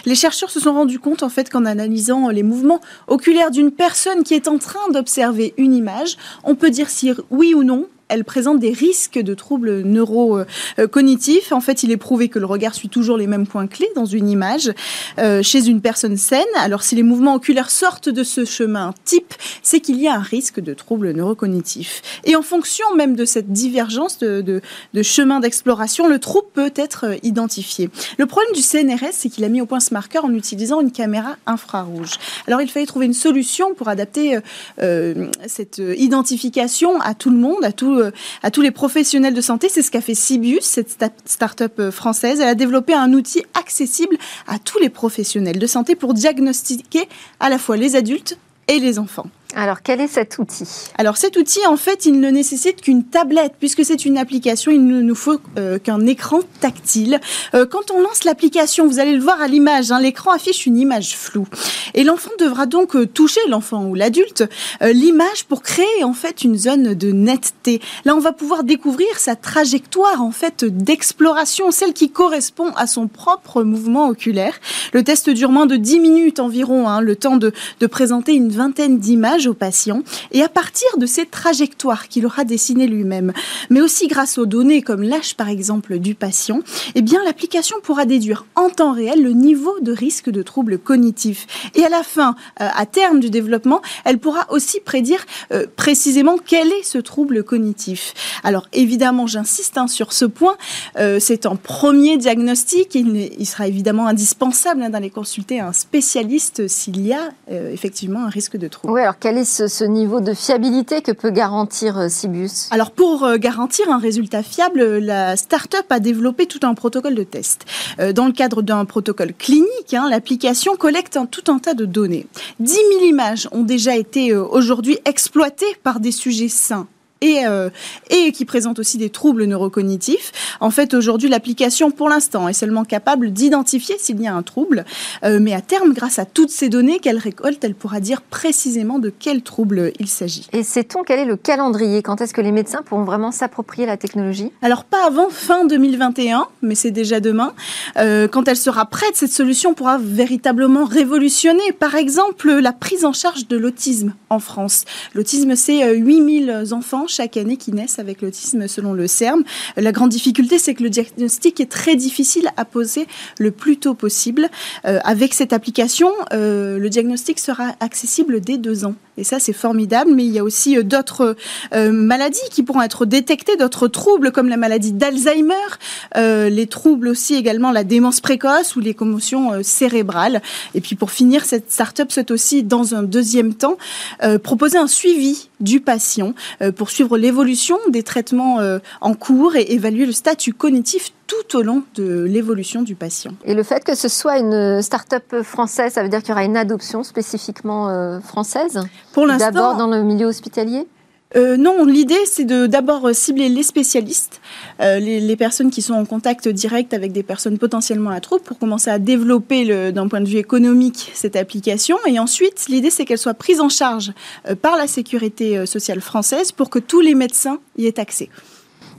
Les chercheurs se sont rendus compte en fait qu'en analysant les mouvements oculaires d'une personne qui est en train d'observer une image, on peut dire si oui ou non elle présente des risques de troubles neurocognitifs. En fait, il est prouvé que le regard suit toujours les mêmes points clés dans une image euh, chez une personne saine. Alors, si les mouvements oculaires sortent de ce chemin type, c'est qu'il y a un risque de troubles neurocognitifs. Et en fonction même de cette divergence de, chemin d'exploration, le trouble peut être euh, identifié. Le problème du CNRS, c'est qu'il a mis au point ce marqueur en utilisant une caméra infrarouge. Alors, il fallait trouver une solution pour adapter euh, cette identification à tout le monde, à tout euh, à tous les professionnels de santé. C'est ce qu'a fait Sibius, cette start-up euh, française. Elle a développé un outil accessible à tous les professionnels de santé pour diagnostiquer à la fois les adultes et les enfants. Alors, quel est cet outil? Alors, cet outil, en fait, il ne nécessite qu'une tablette, puisque c'est une application, il ne nous faut euh, qu'un écran tactile. Euh, quand on lance l'application, vous allez le voir à l'image, hein, l'écran affiche une image floue. Et l'enfant devra donc euh, toucher, l'enfant ou l'adulte, l'image pour créer, en fait, une zone de netteté. Là, on va pouvoir découvrir sa trajectoire, en fait, d'exploration, celle qui correspond à son propre mouvement oculaire. Le test dure moins de 10 minutes environ, hein, le temps de, de présenter une vingtaine d'images au patient et à partir de ces trajectoires qu'il aura dessinées lui-même, mais aussi grâce aux données comme l'âge par exemple du patient, eh bien l'application pourra déduire en temps réel le niveau de risque de troubles cognitifs. Et à la fin, euh, à terme du développement, elle pourra aussi prédire euh, précisément quel est ce trouble cognitif. Alors évidemment, j'insiste hein, sur ce point, euh, c'est en premier diagnostic, il, il, sera évidemment indispensable hein, d'aller consulter un spécialiste s'il y a effectivement un risque de trouble. Oui, alors quel est ce, niveau de fiabilité que peut garantir euh, Cibus Alors pour euh, garantir un résultat fiable, la start-up a développé tout un protocole de test. Euh, dans le cadre d'un protocole clinique, hein, l'application collecte un, tout un tas de données. 10 000 images ont déjà été aujourd'hui exploitées par des sujets sains et, euh, et qui présentent aussi des troubles neurocognitifs. En fait, aujourd'hui, l'application, pour l'instant, est seulement capable d'identifier s'il y a un trouble, euh, mais à terme, grâce à toutes ces données qu'elle récolte, elle pourra dire précisément de quel trouble il s'agit. Et sait-on quel est le calendrier? Quand est-ce que les médecins pourront vraiment s'approprier la technologie? Alors, pas avant fin 2021, mais c'est déjà demain. Euh, quand elle sera prête, cette solution pourra véritablement révolutionner, par exemple, la prise en charge de l'autisme en France. L'autisme, c'est 8000 enfants chaque année qui naissent avec l'autisme selon le CERM. La grande difficulté, c'est que le diagnostic est très difficile à poser le plus tôt possible. Euh, avec cette application, euh, le diagnostic sera accessible dès deux ans. Et ça, c'est formidable. Mais il y a aussi euh, d'autres maladies qui pourront être détectées, d'autres troubles comme la maladie d'Alzheimer, les troubles aussi également la démence précoce ou les commotions cérébrales. Et puis pour finir, cette start-up souhaite aussi, dans un deuxième temps, proposer un suivi du patient pour suivre l'évolution des traitements euh, en cours et évaluer le statut cognitif tout au long de l'évolution du patient. Et le fait que ce soit une start-up française, ça veut dire qu'il y aura une adoption spécifiquement euh, française? Pour l'instant. D'abord dans le milieu hospitalier? euh, non, l'idée c'est de d'abord cibler les spécialistes, euh, les, personnes qui sont en contact direct avec des personnes potentiellement à trouble pour commencer à développer d'un point de vue économique cette application. Et ensuite, l'idée c'est qu'elle soit prise en charge euh, par la sécurité sociale française pour que tous les médecins y aient accès.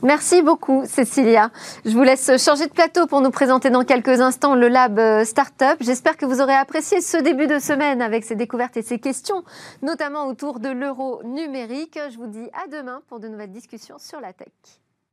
Merci beaucoup, Cécilia. Je vous laisse changer de plateau pour nous présenter dans quelques instants le Lab euh, Startup. J'espère que vous aurez apprécié ce début de semaine avec ces découvertes et ces questions, notamment autour de l'euro numérique. Je vous dis à demain pour de nouvelles discussions sur la tech.